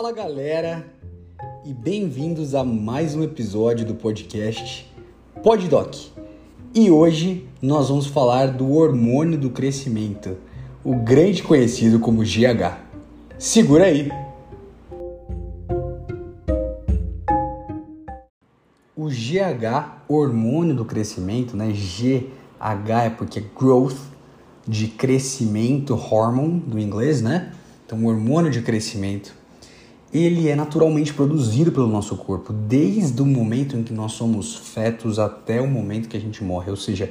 Fala galera e bem-vindos a mais um episódio do podcast PodDoc. E hoje nós vamos falar do hormônio do crescimento, o grande conhecido como GH. Segura aí! O GH, hormônio do crescimento, né? GH é porque é growth, de crescimento, hormone do inglês, né? Então, hormônio de crescimento, ele é naturalmente produzido pelo nosso corpo, desde o momento em que nós somos fetos até o momento que a gente morre. Ou seja,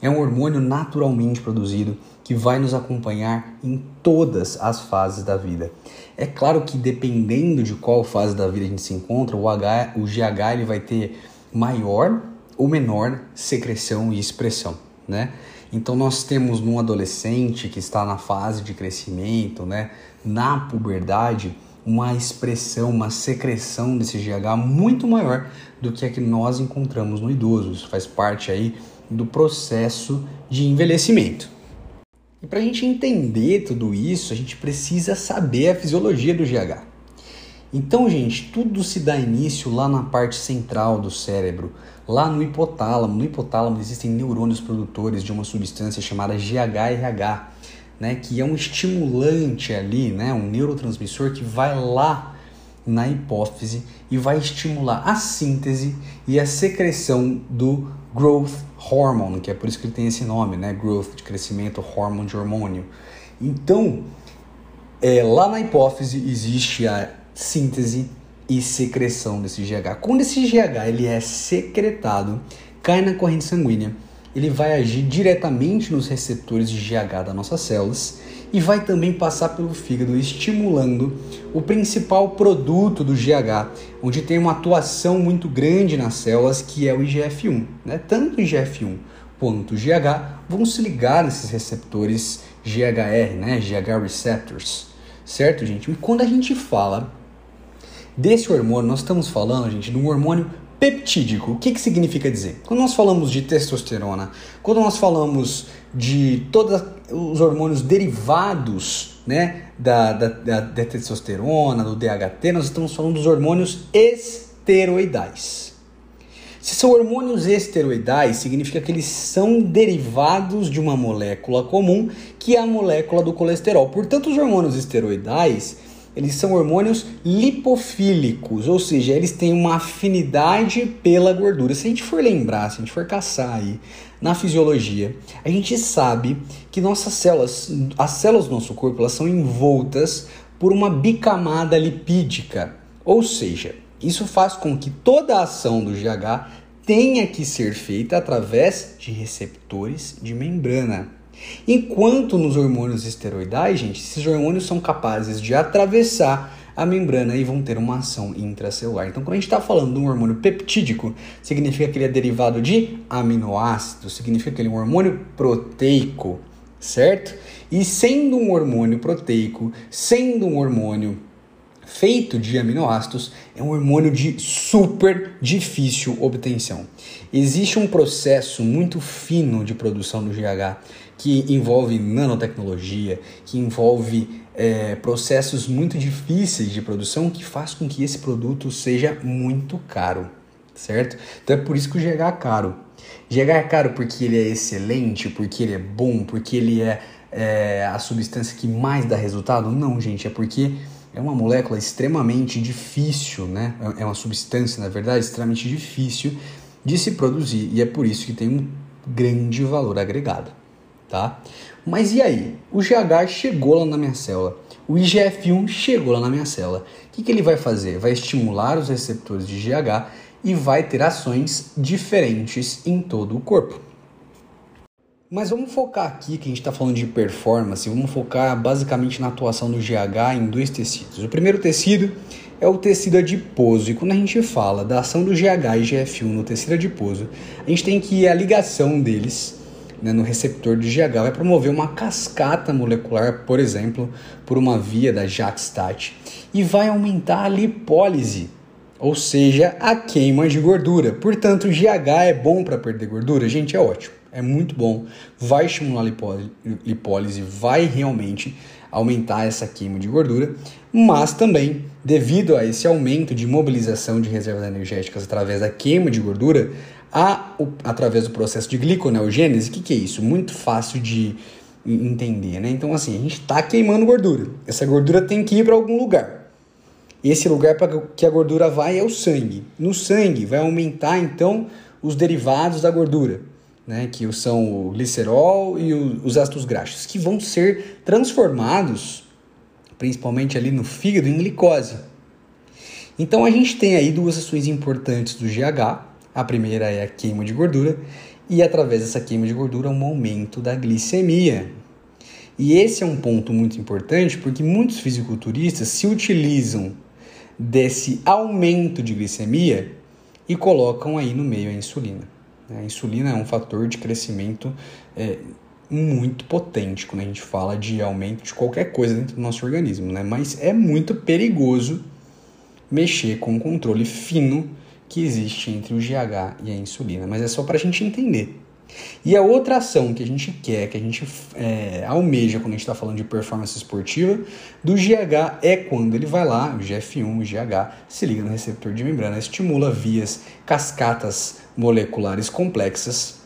é um hormônio naturalmente produzido que vai nos acompanhar em todas as fases da vida. É claro que dependendo de qual fase da vida a gente se encontra, o, H, o GH ele vai ter maior ou menor secreção e expressão, né? Então nós temos num adolescente que está na fase de crescimento, né, na puberdade, uma expressão, uma secreção desse GH muito maior do que a que nós encontramos no idoso. Isso faz parte aí do processo de envelhecimento. E para a gente entender tudo isso, a gente precisa saber a fisiologia do GH. Então, gente, tudo se dá início lá na parte central do cérebro, lá no hipotálamo. No hipotálamo existem neurônios produtores de uma substância chamada GHRH, né, que é um estimulante ali, né, um neurotransmissor que vai lá na hipófise e vai estimular a síntese e a secreção do growth hormone, que é por isso que ele tem esse nome, né, growth de crescimento, hormone de hormônio. Então, é, lá na hipófise existe a síntese e secreção desse GH. Quando esse GH ele é secretado, cai na corrente sanguínea, ele vai agir diretamente nos receptores de GH das nossas células e vai também passar pelo fígado, estimulando o principal produto do GH, onde tem uma atuação muito grande nas células, que é o IGF-1. Né? Tanto o IGF-1 quanto o GH vão se ligar nesses receptores GHR, né? GH receptors, certo, gente? E quando a gente fala desse hormônio, nós estamos falando, gente, de um hormônio peptídico. O que, que significa dizer? Quando nós falamos de testosterona, quando nós falamos de todos os hormônios derivados né, da, da, da, da testosterona, do DHT, nós estamos falando dos hormônios esteroidais. Se são hormônios esteroidais, significa que eles são derivados de uma molécula comum, que é a molécula do colesterol. Portanto, os hormônios esteroidais eles são hormônios lipofílicos, ou seja, eles têm uma afinidade pela gordura. Se a gente for lembrar, se a gente for caçar aí na fisiologia, a gente sabe que nossas células, as células do nosso corpo, elas são envoltas por uma bicamada lipídica. Ou seja, isso faz com que toda a ação do GH tenha que ser feita através de receptores de membrana. Enquanto nos hormônios esteroidais, gente, esses hormônios são capazes de atravessar a membrana e vão ter uma ação intracelular. Então, quando a gente está falando de um hormônio peptídico, significa que ele é derivado de aminoácidos, significa que ele é um hormônio proteico, certo? E sendo um hormônio proteico, sendo um hormônio feito de aminoácidos, é um hormônio de super difícil obtenção. Existe um processo muito fino de produção do GH que envolve nanotecnologia, que envolve é, processos muito difíceis de produção que faz com que esse produto seja muito caro, certo? Então é por isso que o GH é caro. GH é caro porque ele é excelente, porque ele é bom, porque ele é, é a substância que mais dá resultado? Não, gente, é porque é uma molécula extremamente difícil, né? É uma substância, na verdade, extremamente difícil de se produzir e é por isso que tem um grande valor agregado tá? Mas e aí? O GH chegou lá na minha célula, o IGF-1 chegou lá na minha célula. O que, que ele vai fazer? Vai estimular os receptores de GH e vai ter ações diferentes em todo o corpo. Mas vamos focar aqui, que a gente está falando de performance, vamos focar basicamente na atuação do GH em dois tecidos. O primeiro tecido é o tecido adiposo, e quando a gente fala da ação do GH e GF1 no tecido adiposo, a gente tem que ir a ligação deles né, no receptor de GH vai promover uma cascata molecular, por exemplo, por uma via da JAK-STAT e vai aumentar a lipólise, ou seja, a queima de gordura. Portanto, o GH é bom para perder gordura? Gente, é ótimo. é muito bom, vai estimular a lipólise, vai realmente aumentar essa queima de gordura, mas também, devido a esse aumento de mobilização de reservas energéticas através da queima de gordura, a, o, através do processo de gliconeogênese, o que, que é isso? Muito fácil de entender, né? Então, assim, a gente está queimando gordura. Essa gordura tem que ir para algum lugar. Esse lugar para que a gordura vai é o sangue. No sangue vai aumentar, então, os derivados da gordura né, que são o glicerol e o, os ácidos graxos, que vão ser transformados, principalmente ali no fígado, em glicose. Então a gente tem aí duas ações importantes do GH. A primeira é a queima de gordura e através dessa queima de gordura um aumento da glicemia. E esse é um ponto muito importante porque muitos fisiculturistas se utilizam desse aumento de glicemia e colocam aí no meio a insulina. A insulina é um fator de crescimento é, muito potente quando a gente fala de aumento de qualquer coisa dentro do nosso organismo, né? Mas é muito perigoso mexer com o controle fino que existe entre o GH e a insulina, mas é só para a gente entender. E a outra ação que a gente quer, que a gente é, almeja quando a gente está falando de performance esportiva do GH é quando ele vai lá, o GF1, o GH, se liga no receptor de membrana, estimula vias, cascatas moleculares complexas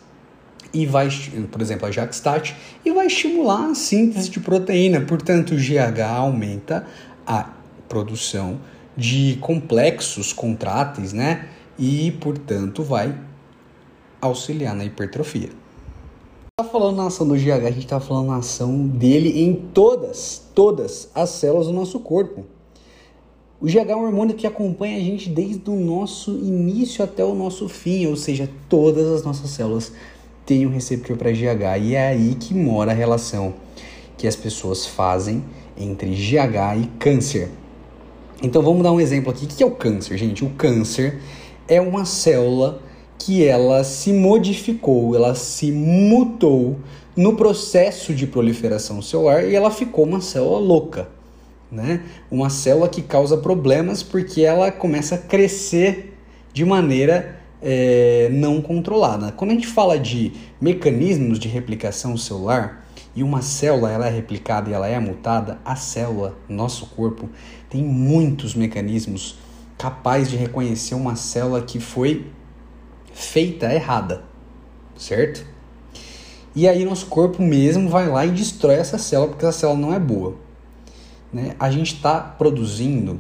e vai, por exemplo, a JAK-STAT, e vai estimular a síntese de proteína. Portanto, o GH aumenta a produção de complexos contráteis, né? E, portanto, vai auxiliar na hipertrofia. Tá falando na ação do GH, a gente está falando na ação dele em todas, todas as células do nosso corpo. O GH é um hormônio que acompanha a gente desde o nosso início até o nosso fim, ou seja, todas as nossas células têm um receptor para GH e é aí que mora a relação que as pessoas fazem entre GH e câncer. Então vamos dar um exemplo aqui. O que é o câncer, gente? O câncer é uma célula que ela se modificou, ela se mutou no processo de proliferação celular e ela ficou uma célula louca né? Uma célula que causa problemas porque ela começa a crescer de maneira é, não controlada. Quando a gente fala de mecanismos de replicação celular e uma célula ela é replicada e ela é mutada, a célula, nosso corpo, tem muitos mecanismos capazes de reconhecer uma célula que foi feita errada, certo? E aí nosso corpo mesmo vai lá e destrói essa célula porque essa célula não é boa né, a gente está produzindo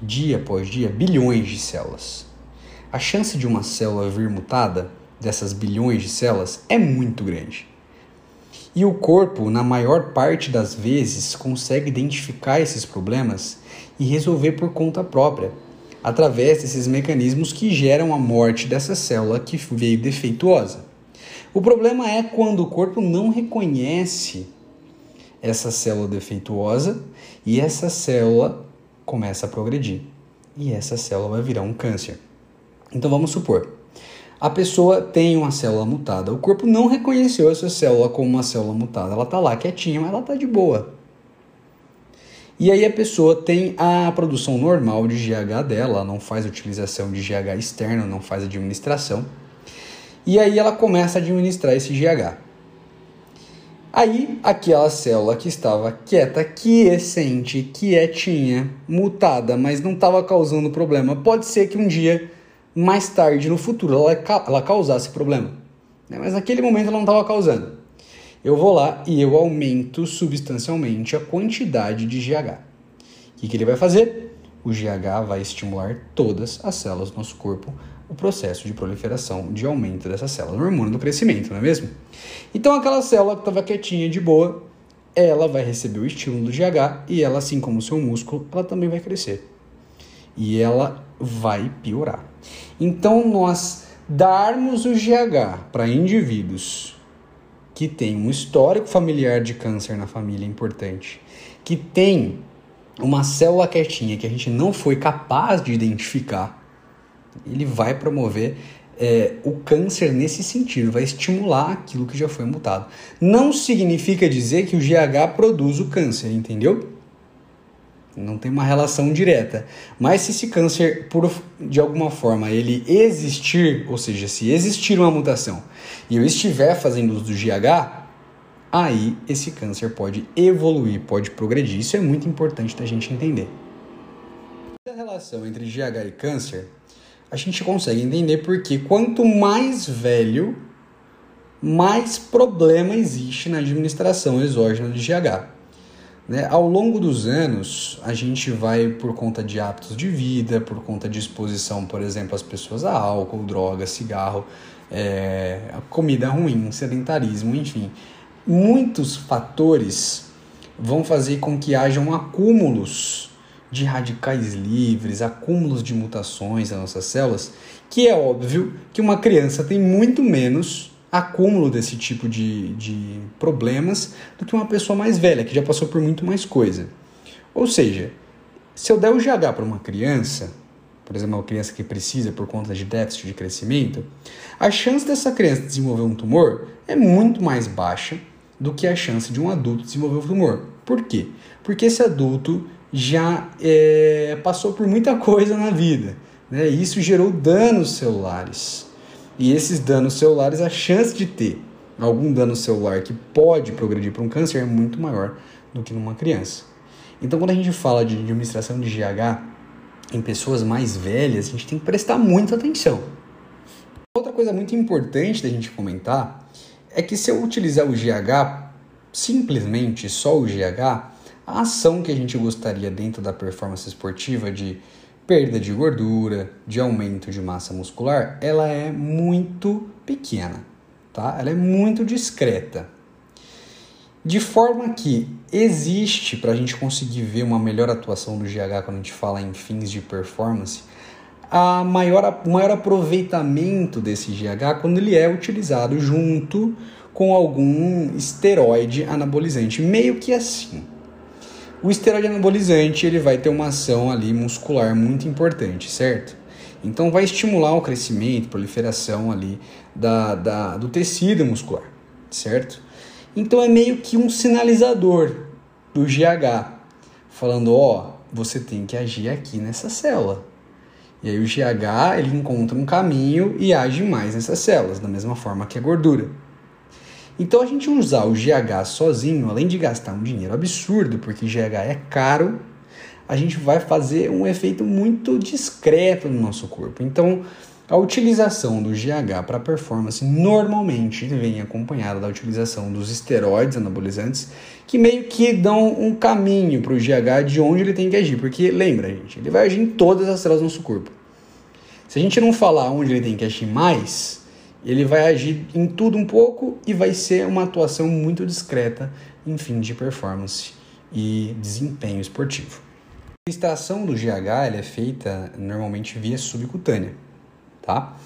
dia após dia bilhões de células. A chance de uma célula vir mutada dessas bilhões de células é muito grande. E o corpo, na maior parte das vezes, consegue identificar esses problemas e resolver por conta própria, através desses mecanismos que geram a morte dessa célula que veio defeituosa. O problema é quando o corpo não reconhece essa célula defeituosa e essa célula começa a progredir. E essa célula vai virar um câncer. Então vamos supor, a pessoa tem uma célula mutada. O corpo não reconheceu essa célula como uma célula mutada. Ela está lá quietinha, mas ela está de boa. E aí a pessoa tem a produção normal de GH dela, não faz utilização de GH externo, não faz administração. E aí ela começa a administrar esse GH. Aí, aquela célula que estava quieta, quiescente, quietinha, mutada, mas não estava causando problema, pode ser que um dia, mais tarde, no futuro, ela, ela causasse problema. Né? Mas naquele momento ela não estava causando. Eu vou lá e eu aumento substancialmente a quantidade de GH. O que, que ele vai fazer? O GH vai estimular todas as células do nosso corpo o processo de proliferação, de aumento dessa célula, no hormônio do crescimento, não é mesmo? Então aquela célula que estava quietinha de boa, ela vai receber o estímulo do GH e ela, assim como o seu músculo, ela também vai crescer. E ela vai piorar. Então nós darmos o GH para indivíduos que têm um histórico familiar de câncer na família importante, que tem uma célula quietinha que a gente não foi capaz de identificar ele vai promover é, o câncer nesse sentido, vai estimular aquilo que já foi mutado. Não significa dizer que o GH produz o câncer, entendeu? Não tem uma relação direta. Mas se esse câncer, por, de alguma forma, ele existir, ou seja, se existir uma mutação e eu estiver fazendo uso do GH, aí esse câncer pode evoluir, pode progredir. Isso é muito importante da gente entender. A relação entre GH e câncer, a gente consegue entender porque quanto mais velho, mais problema existe na administração exógena de GH. Né? Ao longo dos anos, a gente vai, por conta de hábitos de vida, por conta de exposição, por exemplo, às pessoas a álcool, droga, cigarro, é, comida ruim, sedentarismo, enfim, muitos fatores vão fazer com que hajam acúmulos de radicais livres, acúmulos de mutações nas nossas células, que é óbvio que uma criança tem muito menos acúmulo desse tipo de, de problemas do que uma pessoa mais velha, que já passou por muito mais coisa. Ou seja, se eu der o GH para uma criança, por exemplo, uma criança que precisa por conta de déficit de crescimento, a chance dessa criança desenvolver um tumor é muito mais baixa do que a chance de um adulto desenvolver um tumor. Por quê? Porque esse adulto já é, passou por muita coisa na vida. Né? E isso gerou danos celulares. E esses danos celulares, a chance de ter algum dano celular que pode progredir para um câncer é muito maior do que numa criança. Então, quando a gente fala de administração de GH em pessoas mais velhas, a gente tem que prestar muita atenção. Outra coisa muito importante da gente comentar é que se eu utilizar o GH, simplesmente só o GH, a ação que a gente gostaria dentro da performance esportiva de perda de gordura, de aumento de massa muscular, ela é muito pequena, tá? Ela é muito discreta. De forma que existe para a gente conseguir ver uma melhor atuação do GH quando a gente fala em fins de performance, a maior, o maior aproveitamento desse GH quando ele é utilizado junto com algum esteroide anabolizante, meio que assim. O esteroide anabolizante ele vai ter uma ação ali muscular muito importante, certo? Então vai estimular o crescimento, proliferação ali da, da, do tecido muscular, certo? Então é meio que um sinalizador do GH, falando, ó, você tem que agir aqui nessa célula. E aí o GH ele encontra um caminho e age mais nessas células, da mesma forma que a gordura. Então a gente usar o GH sozinho, além de gastar um dinheiro absurdo, porque GH é caro, a gente vai fazer um efeito muito discreto no nosso corpo. Então, a utilização do GH para performance normalmente vem acompanhada da utilização dos esteroides anabolizantes, que meio que dão um caminho para o GH de onde ele tem que agir. Porque lembra, gente, ele vai agir em todas as células do nosso corpo. Se a gente não falar onde ele tem que agir mais, ele vai agir em tudo um pouco e vai ser uma atuação muito discreta em fim de performance e desempenho esportivo. A administração do GH é feita normalmente via subcutânea, tá?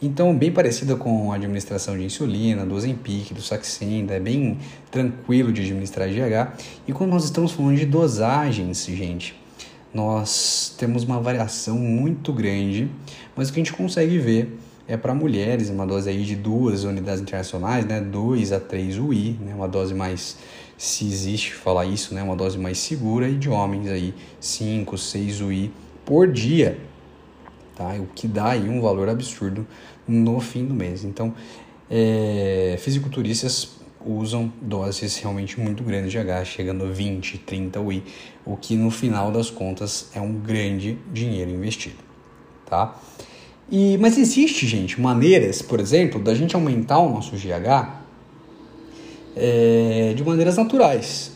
Então, bem parecida com a administração de insulina, do Ozempic, do Saxenda, é bem tranquilo de administrar GH. E quando nós estamos falando de dosagens, gente, nós temos uma variação muito grande, mas o que a gente consegue ver é para mulheres, uma dose aí de duas unidades internacionais, né, 2 a 3 UI, né, uma dose mais, se existe falar isso, né, uma dose mais segura, e de homens aí 5, 6 UI por dia, tá? O que dá aí um valor absurdo no fim do mês. Então, é, fisiculturistas usam doses realmente muito grandes de H, chegando a 20, 30 UI, o que no final das contas é um grande dinheiro investido, tá? E, mas existe, gente, maneiras, por exemplo, da gente aumentar o nosso GH é, de maneiras naturais.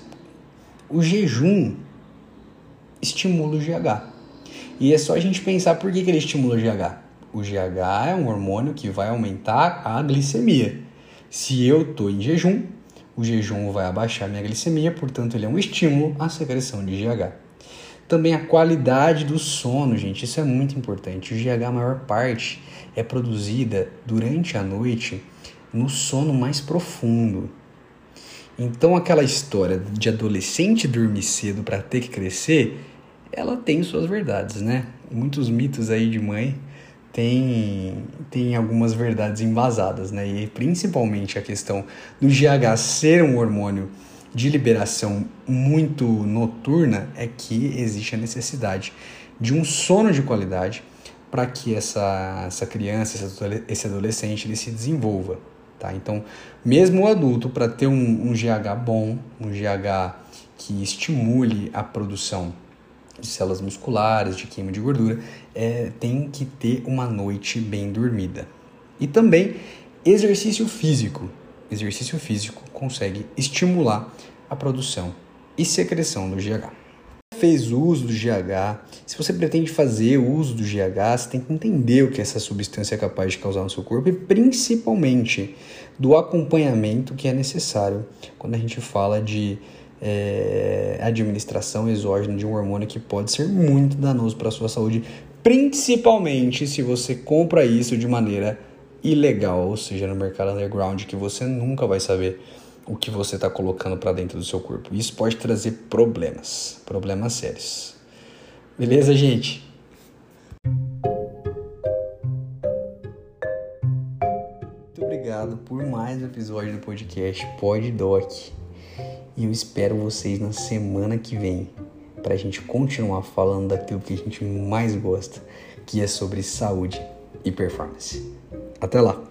O jejum estimula o GH. E é só a gente pensar por que, que ele estimula o GH. O GH é um hormônio que vai aumentar a glicemia. Se eu estou em jejum, o jejum vai abaixar minha glicemia, portanto, ele é um estímulo à secreção de GH. Também a qualidade do sono, gente, isso é muito importante. O GH, a maior parte, é produzida durante a noite no sono mais profundo. Então, aquela história de adolescente dormir cedo para ter que crescer, ela tem suas verdades, né? Muitos mitos aí de mãe tem, tem algumas verdades embasadas, né? E principalmente a questão do GH ser um hormônio de liberação muito noturna é que existe a necessidade de um sono de qualidade para que essa, essa criança, esse adolescente, ele se desenvolva. Tá? Então, mesmo o adulto, para ter um, um GH bom, um GH que estimule a produção de células musculares, de queima de gordura, é, tem que ter uma noite bem dormida. E também exercício físico. Exercício físico consegue estimular a produção e secreção do GH fez uso do GH, se você pretende fazer uso do GH, você tem que entender o que essa substância é capaz de causar no seu corpo e principalmente do acompanhamento que é necessário quando a gente fala de é, administração exógena de um hormônio que pode ser muito danoso para a sua saúde, principalmente se você compra isso de maneira ilegal, ou seja, no mercado underground, que você nunca vai saber o que você está colocando para dentro do seu corpo. Isso pode trazer problemas, problemas sérios. Beleza, gente? Muito obrigado por mais um episódio do podcast Pod Doc. E eu espero vocês na semana que vem para a gente continuar falando daquilo que a gente mais gosta, que é sobre saúde e performance. Até lá!